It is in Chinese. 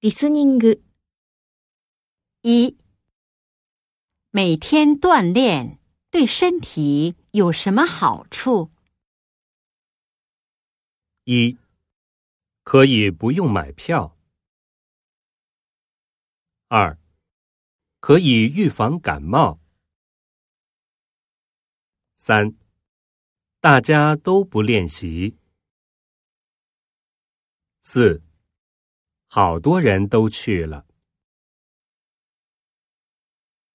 リスニング。一、每天锻炼对身体有什么好处？一、可以不用买票。二、可以预防感冒。三、大家都不练习。四、 好多人都去了。